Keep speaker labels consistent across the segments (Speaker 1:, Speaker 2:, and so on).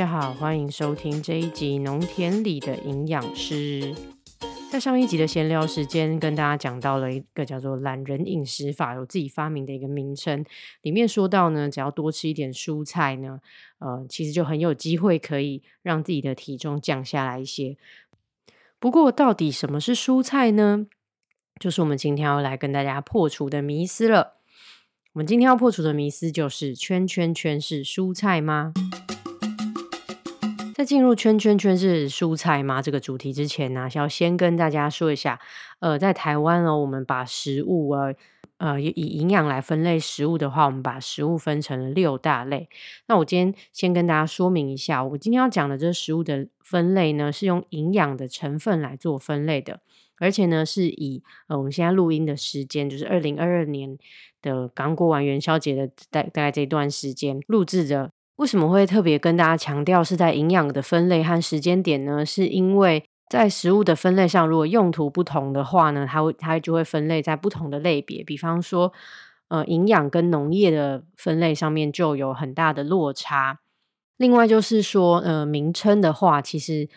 Speaker 1: 大家好，欢迎收听这一集《农田里的营养师》。在上一集的闲聊时间，跟大家讲到了一个叫做“懒人饮食法”，有自己发明的一个名称。里面说到呢，只要多吃一点蔬菜呢，呃，其实就很有机会可以让自己的体重降下来一些。不过，到底什么是蔬菜呢？就是我们今天要来跟大家破除的迷思了。我们今天要破除的迷思就是“圈圈圈是蔬菜吗？”在进入“圈圈圈是蔬菜吗”这个主题之前呢，要先跟大家说一下，呃，在台湾哦，我们把食物呃呃以营养来分类食物的话，我们把食物分成了六大类。那我今天先跟大家说明一下，我今天要讲的这食物的分类呢，是用营养的成分来做分类的，而且呢，是以呃我们现在录音的时间，就是二零二二年的刚过完元宵节的大大概这段时间录制的。为什么会特别跟大家强调是在营养的分类和时间点呢？是因为在食物的分类上，如果用途不同的话呢，它会它就会分类在不同的类别。比方说，呃，营养跟农业的分类上面就有很大的落差。另外就是说，呃，名称的话，其实。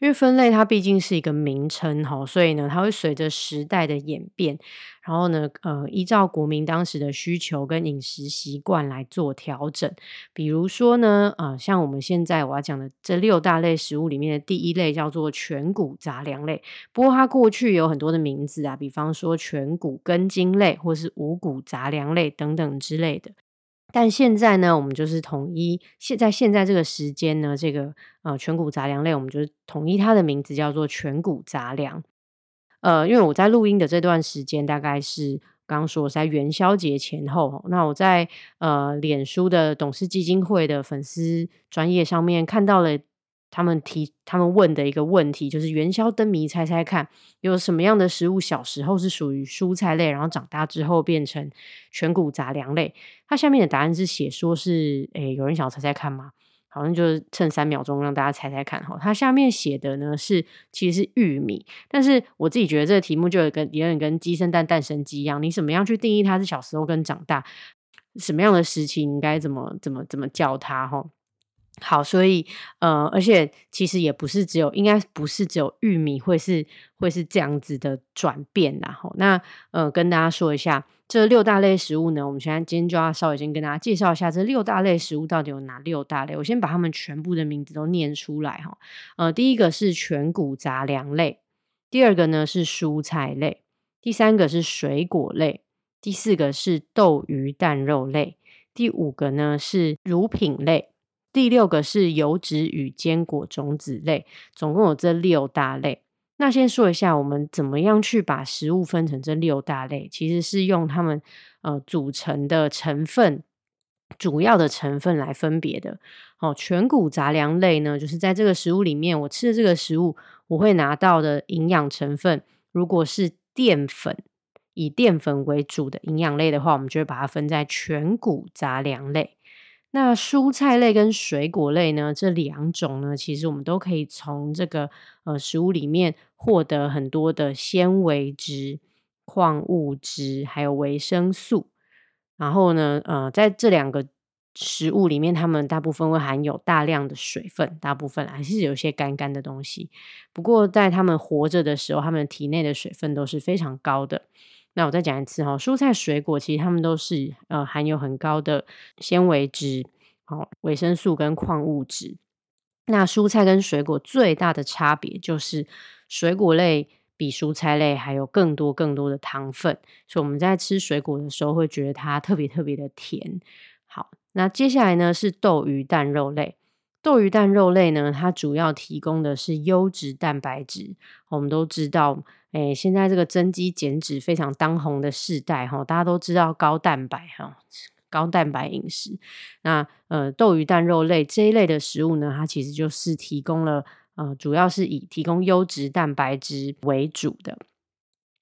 Speaker 1: 因为分类它毕竟是一个名称哈，所以呢，它会随着时代的演变，然后呢，呃，依照国民当时的需求跟饮食习惯来做调整。比如说呢，呃，像我们现在我要讲的这六大类食物里面的第一类叫做全谷杂粮类，不过它过去有很多的名字啊，比方说全谷根茎类或是五谷杂粮类等等之类的。但现在呢，我们就是统一现在现在这个时间呢，这个呃全谷杂粮类，我们就是统一它的名字叫做全谷杂粮。呃，因为我在录音的这段时间，大概是刚刚说在元宵节前后，那我在呃脸书的董事基金会的粉丝专业上面看到了。他们提他们问的一个问题就是元宵灯谜，猜猜看有什么样的食物小时候是属于蔬菜类，然后长大之后变成全谷杂粮类？它下面的答案是写说是，诶，有人想猜猜看吗？好像就是趁三秒钟让大家猜猜看哈。它下面写的呢是其实是玉米，但是我自己觉得这个题目就有跟有点跟鸡生蛋蛋生鸡一样，你怎么样去定义它是小时候跟长大？什么样的时期应该怎么怎么怎么叫它？哈？好，所以呃，而且其实也不是只有，应该不是只有玉米会是会是这样子的转变然后那呃，跟大家说一下这六大类食物呢，我们现在今天就要稍微先跟大家介绍一下这六大类食物到底有哪六大类。我先把它们全部的名字都念出来哈。呃，第一个是全谷杂粮类，第二个呢是蔬菜类，第三个是水果类，第四个是豆鱼蛋肉类，第五个呢是乳品类。第六个是油脂与坚果种子类，总共有这六大类。那先说一下，我们怎么样去把食物分成这六大类？其实是用它们呃组成的成分、主要的成分来分别的。哦，全谷杂粮类呢，就是在这个食物里面，我吃的这个食物，我会拿到的营养成分，如果是淀粉，以淀粉为主的营养类的话，我们就会把它分在全谷杂粮类。那蔬菜类跟水果类呢？这两种呢，其实我们都可以从这个呃食物里面获得很多的纤维质、矿物质，还有维生素。然后呢，呃，在这两个食物里面，它们大部分会含有大量的水分，大部分还是有些干干的东西。不过，在它们活着的时候，它们体内的水分都是非常高的。那我再讲一次哈，蔬菜水果其实它们都是呃含有很高的纤维质、好维生素跟矿物质。那蔬菜跟水果最大的差别就是水果类比蔬菜类还有更多更多的糖分，所以我们在吃水果的时候会觉得它特别特别的甜。好，那接下来呢是豆鱼蛋肉类。豆鱼蛋肉类呢，它主要提供的是优质蛋白质。我们都知道，哎，现在这个增肌减脂非常当红的世代，哈，大家都知道高蛋白，哈，高蛋白饮食。那呃，豆鱼蛋肉类这一类的食物呢，它其实就是提供了，呃，主要是以提供优质蛋白质为主的。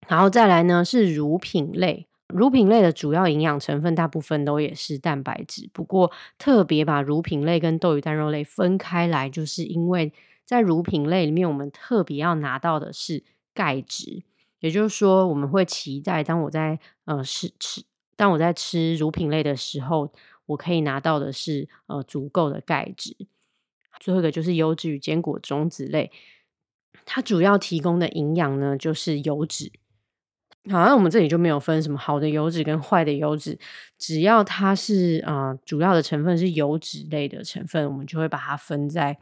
Speaker 1: 然后再来呢，是乳品类。乳品类的主要营养成分大部分都也是蛋白质，不过特别把乳品类跟豆鱼蛋肉类分开来，就是因为在乳品类里面，我们特别要拿到的是钙质，也就是说，我们会期待当我在呃吃吃，当我在吃乳品类的时候，我可以拿到的是呃足够的钙质。最后一个就是油脂与坚果种子类，它主要提供的营养呢就是油脂。好，那我们这里就没有分什么好的油脂跟坏的油脂，只要它是啊主要的成分是油脂类的成分，我们就会把它分在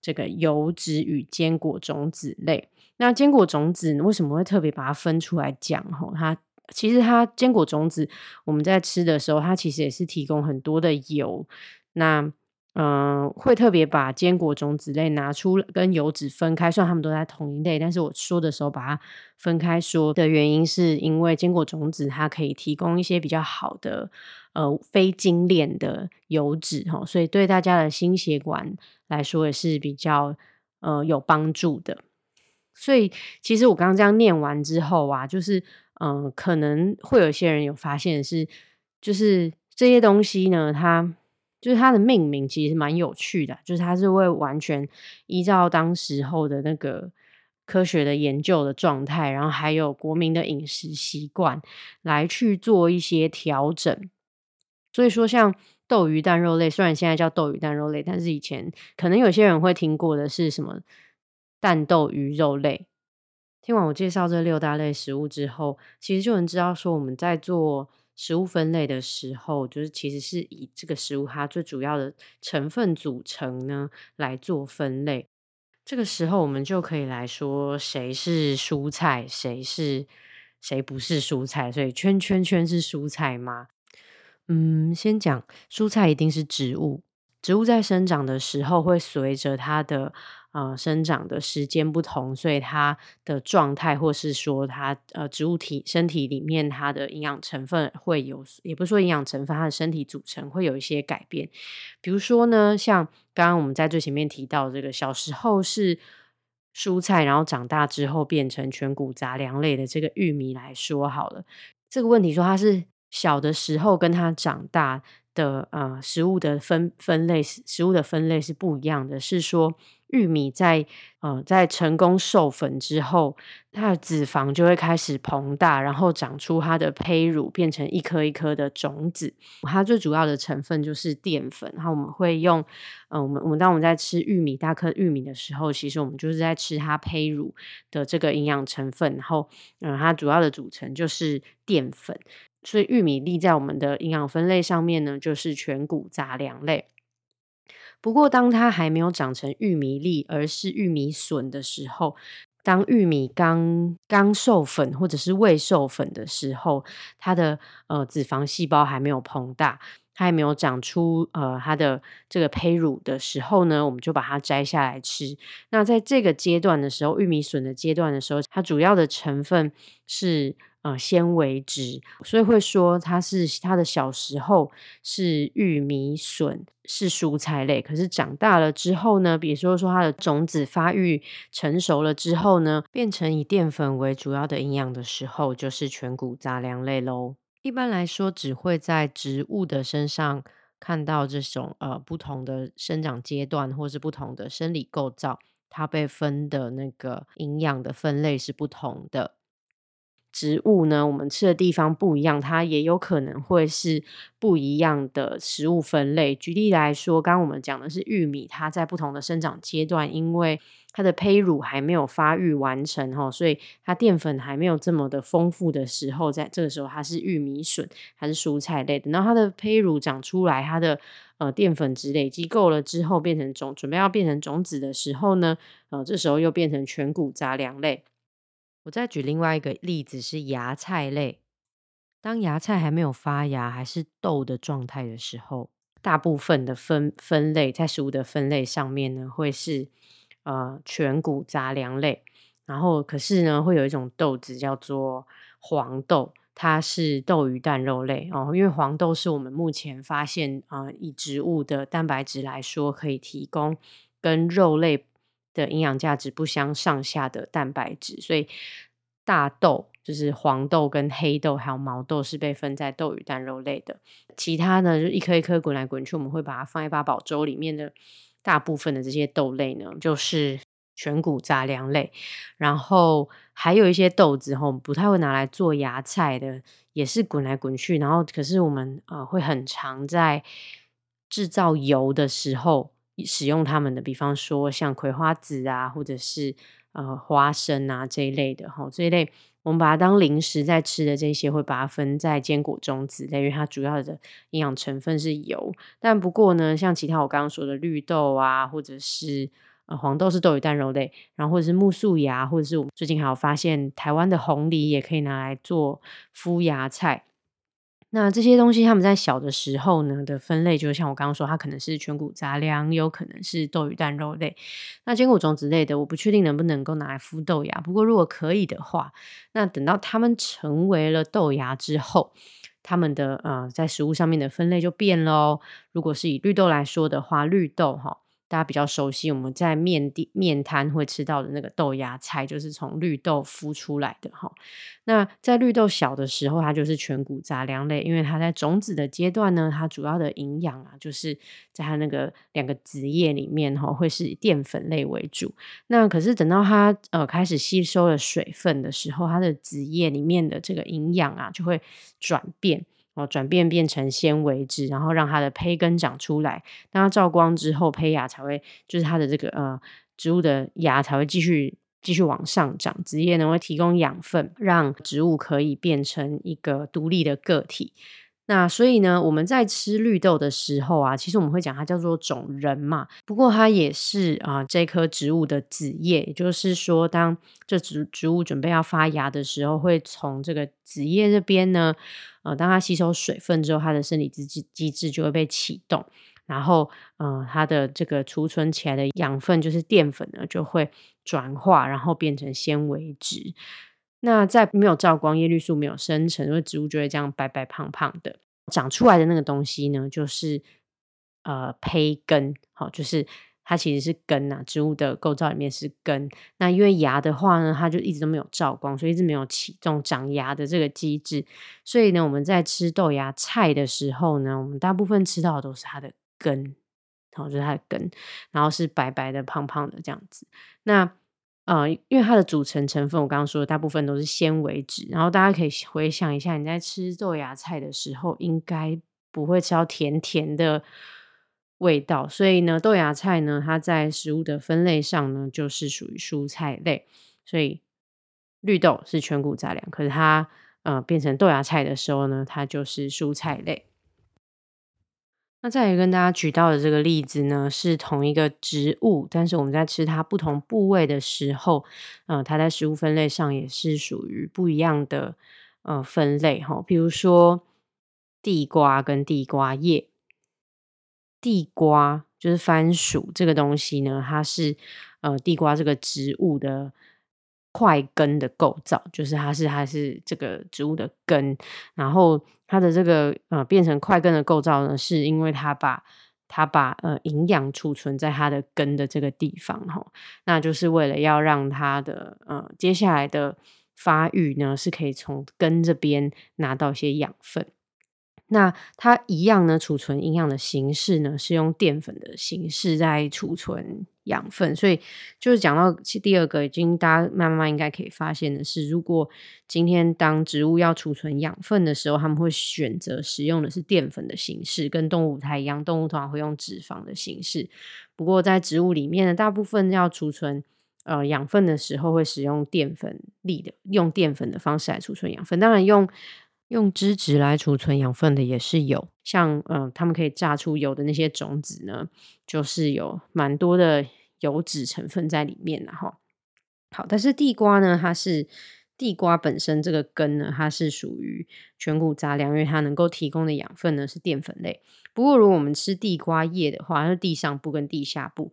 Speaker 1: 这个油脂与坚果种子类。那坚果种子为什么会特别把它分出来讲？吼，它其实它坚果种子我们在吃的时候，它其实也是提供很多的油。那嗯，会特别把坚果种子类拿出跟油脂分开，虽然它们都在同一类，但是我说的时候把它分开说的原因，是因为坚果种子它可以提供一些比较好的呃非精炼的油脂哈，所以对大家的心血管来说也是比较呃有帮助的。所以其实我刚刚这样念完之后啊，就是嗯，可能会有些人有发现是，就是这些东西呢，它。就是它的命名其实蛮有趣的，就是它是会完全依照当时候的那个科学的研究的状态，然后还有国民的饮食习惯来去做一些调整。所以说，像豆鱼蛋肉类，虽然现在叫豆鱼蛋肉类，但是以前可能有些人会听过的是什么蛋豆鱼肉类。听完我介绍这六大类食物之后，其实就能知道说我们在做。食物分类的时候，就是其实是以这个食物它最主要的成分组成呢来做分类。这个时候，我们就可以来说谁是蔬菜，谁是谁不是蔬菜。所以圈圈圈是蔬菜吗？嗯，先讲蔬菜一定是植物，植物在生长的时候会随着它的。呃，生长的时间不同，所以它的状态，或是说它呃植物体身体里面它的营养成分会有，也不是说营养成分，它的身体组成会有一些改变。比如说呢，像刚刚我们在最前面提到这个小时候是蔬菜，然后长大之后变成全谷杂粮类的这个玉米来说好了，这个问题说它是小的时候跟它长大的呃食物的分分类，食物的分类是不一样的，是说。玉米在呃在成功授粉之后，它的脂肪就会开始膨大，然后长出它的胚乳，变成一颗一颗的种子。它最主要的成分就是淀粉。然后我们会用，嗯，我们我们当我们在吃玉米大颗玉米的时候，其实我们就是在吃它胚乳的这个营养成分。然后，嗯，它主要的组成就是淀粉。所以玉米粒在我们的营养分类上面呢，就是全谷杂粮类。不过，当它还没有长成玉米粒，而是玉米笋的时候，当玉米刚刚授粉或者是未授粉的时候，它的呃脂肪细胞还没有膨大，它还没有长出呃它的这个胚乳的时候呢，我们就把它摘下来吃。那在这个阶段的时候，玉米笋的阶段的时候，它主要的成分是。呃，纤维质，所以会说它是它的小时候是玉米笋是蔬菜类，可是长大了之后呢，比如说说它的种子发育成熟了之后呢，变成以淀粉为主要的营养的时候，就是全谷杂粮类喽。一般来说，只会在植物的身上看到这种呃不同的生长阶段，或是不同的生理构造，它被分的那个营养的分类是不同的。植物呢，我们吃的地方不一样，它也有可能会是不一样的食物分类。举例来说，刚刚我们讲的是玉米，它在不同的生长阶段，因为它的胚乳还没有发育完成哈，所以它淀粉还没有这么的丰富的时候，在这个时候它是玉米笋，它是蔬菜类的。然后它的胚乳长出来，它的呃淀粉质累积够了之后，变成种，准备要变成种子的时候呢，呃，这时候又变成全谷杂粮类。我再举另外一个例子是芽菜类，当芽菜还没有发芽，还是豆的状态的时候，大部分的分分类在食物的分类上面呢，会是呃全谷杂粮类。然后可是呢，会有一种豆子叫做黄豆，它是豆鱼蛋肉类哦。因为黄豆是我们目前发现啊，以植物的蛋白质来说，可以提供跟肉类。的营养价值不相上下的蛋白质，所以大豆就是黄豆跟黑豆还有毛豆是被分在豆与蛋肉类的。其他呢，就一颗一颗滚来滚去，我们会把它放在八宝粥里面的大部分的这些豆类呢，就是全谷杂粮类。然后还有一些豆子哈，我们不太会拿来做芽菜的，也是滚来滚去。然后可是我们呃会很常在制造油的时候。使用它们的，比方说像葵花籽啊，或者是呃花生啊这一类的哈，这一类我们把它当零食在吃的这些，会把它分在坚果种子类，因为它主要的营养成分是油。但不过呢，像其他我刚刚说的绿豆啊，或者是呃黄豆是豆鱼蛋肉类，然后或者是木素芽，或者是我们最近还有发现台湾的红梨也可以拿来做敷芽菜。那这些东西，他们在小的时候呢的分类，就像我刚刚说，它可能是全谷杂粮，有可能是豆鱼蛋肉类。那坚果种子类的，我不确定能不能够拿来孵豆芽。不过如果可以的话，那等到它们成为了豆芽之后，它们的呃在食物上面的分类就变喽。如果是以绿豆来说的话，绿豆哈。大家比较熟悉，我们在面地面摊会吃到的那个豆芽菜，就是从绿豆孵出来的哈。那在绿豆小的时候，它就是全谷杂粮类，因为它在种子的阶段呢，它主要的营养啊，就是在它那个两个子叶里面哈，会是淀粉类为主。那可是等到它呃开始吸收了水分的时候，它的子叶里面的这个营养啊，就会转变。转变变成纤维质，然后让它的胚根长出来。当它照光之后，胚芽才会，就是它的这个呃植物的芽才会继续继续往上长。子叶呢会提供养分，让植物可以变成一个独立的个体。那所以呢，我们在吃绿豆的时候啊，其实我们会讲它叫做种仁嘛。不过它也是啊，这棵植物的子叶，也就是说，当这植植物准备要发芽的时候，会从这个子叶这边呢，呃，当它吸收水分之后，它的生理机制机制就会被启动，然后，呃，它的这个储存起来的养分就是淀粉呢，就会转化，然后变成纤维质。那在没有照光、叶绿素没有生成，因为植物就会这样白白胖胖的长出来的那个东西呢，就是呃胚根，好，就是它其实是根呐。植物的构造里面是根。那因为芽的话呢，它就一直都没有照光，所以一直没有启动长芽的这个机制。所以呢，我们在吃豆芽菜的时候呢，我们大部分吃到的都是它的根，好，就是它的根，然后是白白的、胖胖的这样子。那呃，因为它的组成成分，我刚刚说的大部分都是纤维质，然后大家可以回想一下，你在吃豆芽菜的时候，应该不会吃到甜甜的味道，所以呢，豆芽菜呢，它在食物的分类上呢，就是属于蔬菜类，所以绿豆是全谷杂粮，可是它呃变成豆芽菜的时候呢，它就是蔬菜类。那再来跟大家举到的这个例子呢，是同一个植物，但是我们在吃它不同部位的时候，呃，它在食物分类上也是属于不一样的呃分类哈。比如说地瓜跟地瓜叶，地瓜就是番薯这个东西呢，它是呃地瓜这个植物的。块根的构造，就是它是它是这个植物的根，然后它的这个呃变成块根的构造呢，是因为它把它把呃营养储存在它的根的这个地方哈，那就是为了要让它的呃接下来的发育呢，是可以从根这边拿到一些养分。那它一样呢，储存营养的形式呢，是用淀粉的形式在储存养分。所以就是讲到第二个，已经大家慢慢应该可以发现的是，如果今天当植物要储存养分的时候，他们会选择使用的是淀粉的形式，跟动物不太一样。动物通常会用脂肪的形式，不过在植物里面呢，大部分要储存呃养分的时候，会使用淀粉粒的，用淀粉的方式来储存养分。当然用。用脂质来储存养分的也是有，像嗯，他们可以榨出油的那些种子呢，就是有蛮多的油脂成分在里面的哈。好，但是地瓜呢，它是地瓜本身这个根呢，它是属于全谷杂粮，因为它能够提供的养分呢是淀粉类。不过如果我们吃地瓜叶的话，那地上部跟地下部，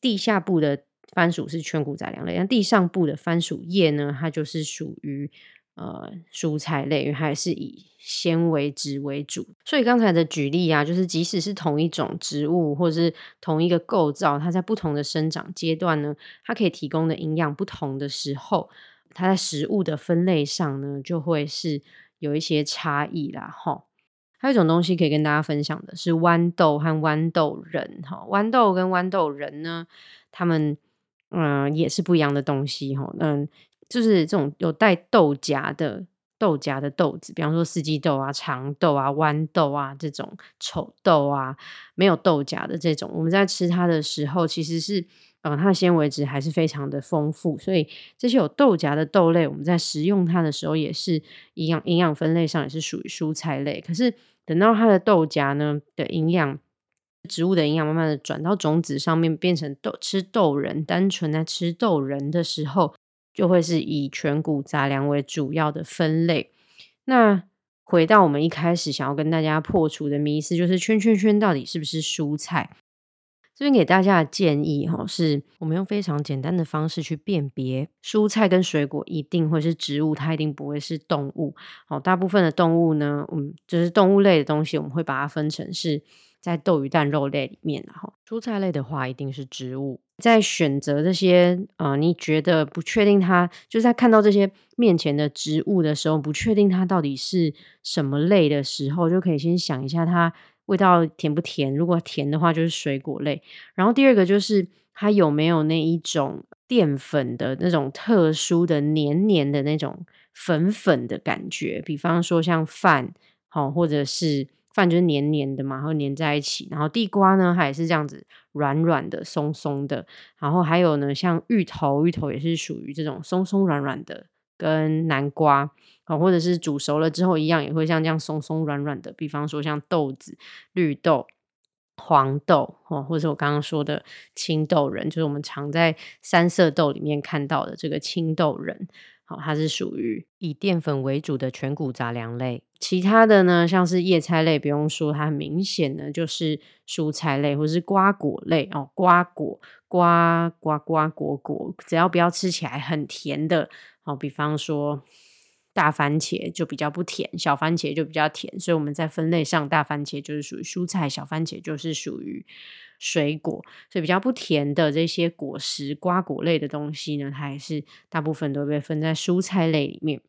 Speaker 1: 地下部的番薯是全谷杂粮类，那地上部的番薯叶呢，它就是属于。呃，蔬菜类还是以纤维质为主，所以刚才的举例啊，就是即使是同一种植物或者是同一个构造，它在不同的生长阶段呢，它可以提供的营养不同的时候，它在食物的分类上呢，就会是有一些差异啦。哈，还有一种东西可以跟大家分享的是豌豆和豌豆仁。哈，豌豆跟豌豆仁呢，它们嗯也是不一样的东西。哈，嗯。就是这种有带豆荚的豆荚的豆子，比方说四季豆啊、长豆啊、豌豆啊这种丑豆啊，没有豆荚的这种，我们在吃它的时候，其实是呃它的纤维质还是非常的丰富，所以这些有豆荚的豆类，我们在食用它的时候，也是营养营养分类上也是属于蔬菜类。可是等到它的豆荚呢的营养。植物的营养慢慢的转到种子上面，变成豆吃豆仁，单纯在吃豆仁的时候，就会是以全谷杂粮为主要的分类。那回到我们一开始想要跟大家破除的迷思，就是圈圈圈到底是不是蔬菜？这边给大家的建议哈，是我们用非常简单的方式去辨别蔬菜跟水果，一定会是植物，它一定不会是动物。好，大部分的动物呢，嗯，就是动物类的东西，我们会把它分成是。在豆鱼蛋肉类里面，的哈蔬菜类的话，一定是植物。在选择这些呃，你觉得不确定它，就是在看到这些面前的植物的时候，不确定它到底是什么类的时候，就可以先想一下它味道甜不甜。如果甜的话，就是水果类。然后第二个就是它有没有那一种淀粉的那种特殊的黏黏的那种粉粉的感觉，比方说像饭，好或者是。饭就是黏黏的嘛，然后黏在一起。然后地瓜呢，它也是这样子软软的、松松的。然后还有呢，像芋头，芋头也是属于这种松松软软的，跟南瓜啊，或者是煮熟了之后一样，也会像这样松松软软的。比方说像豆子、绿豆、黄豆哦，或者我刚刚说的青豆仁，就是我们常在三色豆里面看到的这个青豆仁。好，它是属于以淀粉为主的全谷杂粮类。其他的呢，像是叶菜类，不用说，它很明显呢就是蔬菜类或是瓜果类哦。瓜果、瓜瓜瓜果果，只要不要吃起来很甜的，好，比方说大番茄就比较不甜，小番茄就比较甜。所以我们在分类上，大番茄就是属于蔬菜，小番茄就是属于。水果，所以比较不甜的这些果实、瓜果类的东西呢，它也是大部分都被分在蔬菜类里面。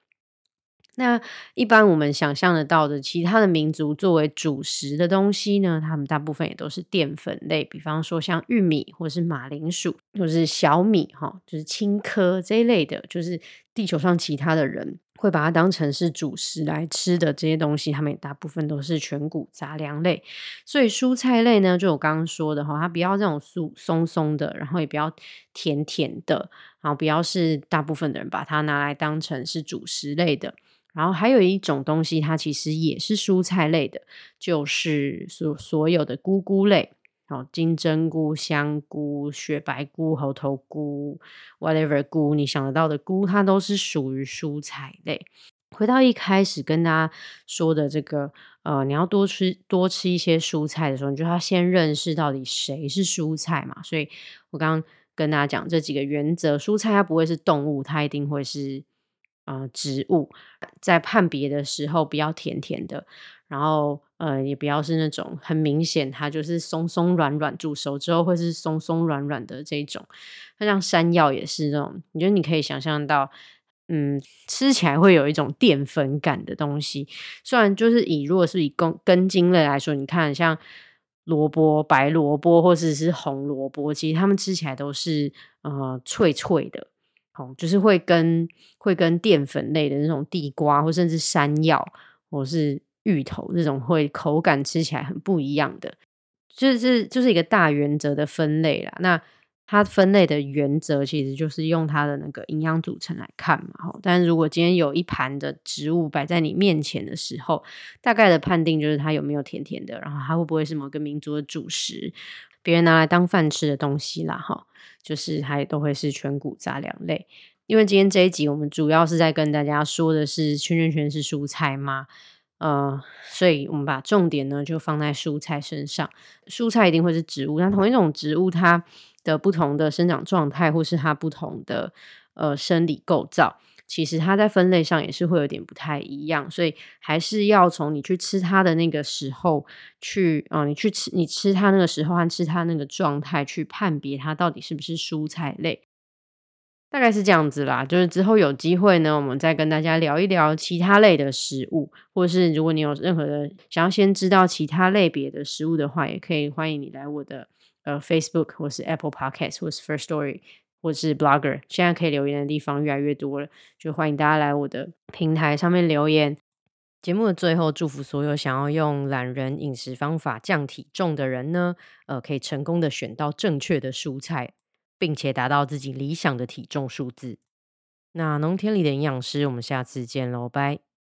Speaker 1: 那一般我们想象得到的其他的民族作为主食的东西呢，他们大部分也都是淀粉类，比方说像玉米或是马铃薯，或是小米，哈，就是青稞这一类的，就是地球上其他的人。会把它当成是主食来吃的这些东西，它们大部分都是全谷杂粮类。所以蔬菜类呢，就我刚刚说的哈，它不要这种酥松松的，然后也不要甜甜的，然后不要是大部分的人把它拿来当成是主食类的。然后还有一种东西，它其实也是蔬菜类的，就是所所有的菇菇类。金针菇、香菇、雪白菇、猴头菇，whatever 菇，你想得到的菇，它都是属于蔬菜类。回到一开始跟大家说的这个，呃，你要多吃多吃一些蔬菜的时候，你就要先认识到底谁是蔬菜嘛。所以我刚刚跟大家讲这几个原则，蔬菜它不会是动物，它一定会是呃植物。在判别的时候，不要甜甜的。然后，呃，也不要是那种很明显，它就是松松软软，煮熟之后会是松松软软的这种。那像山药也是这种，你觉得你可以想象到，嗯，吃起来会有一种淀粉感的东西。虽然就是以如果是以根根茎类来说，你看像萝卜、白萝卜或者是红萝卜，其实它们吃起来都是呃脆脆的，哦，就是会跟会跟淀粉类的那种地瓜或甚至山药或是。芋头这种会口感吃起来很不一样的，就是就是一个大原则的分类啦。那它分类的原则其实就是用它的那个营养组成来看嘛。哈，但如果今天有一盘的植物摆在你面前的时候，大概的判定就是它有没有甜甜的，然后它会不会是某个民族的主食，别人拿来当饭吃的东西啦。哈，就是它都会是全谷杂粮类。因为今天这一集我们主要是在跟大家说的是圈圈圈是蔬菜吗？呃，所以我们把重点呢就放在蔬菜身上。蔬菜一定会是植物，那同一种植物它的不同的生长状态，或是它不同的呃生理构造，其实它在分类上也是会有点不太一样。所以还是要从你去吃它的那个时候去，啊，你去吃你吃它那个时候和吃它那个状态去判别它到底是不是蔬菜类。大概是这样子啦，就是之后有机会呢，我们再跟大家聊一聊其他类的食物，或者是如果你有任何的想要先知道其他类别的食物的话，也可以欢迎你来我的呃 Facebook 或是 Apple Podcast 或是 First Story 或是 Blogger，现在可以留言的地方越来越多了，就欢迎大家来我的平台上面留言。节目的最后，祝福所有想要用懒人饮食方法降体重的人呢，呃，可以成功的选到正确的蔬菜，并且达到自己理想的体重数字。那农田里的营养师我们下次见喽拜。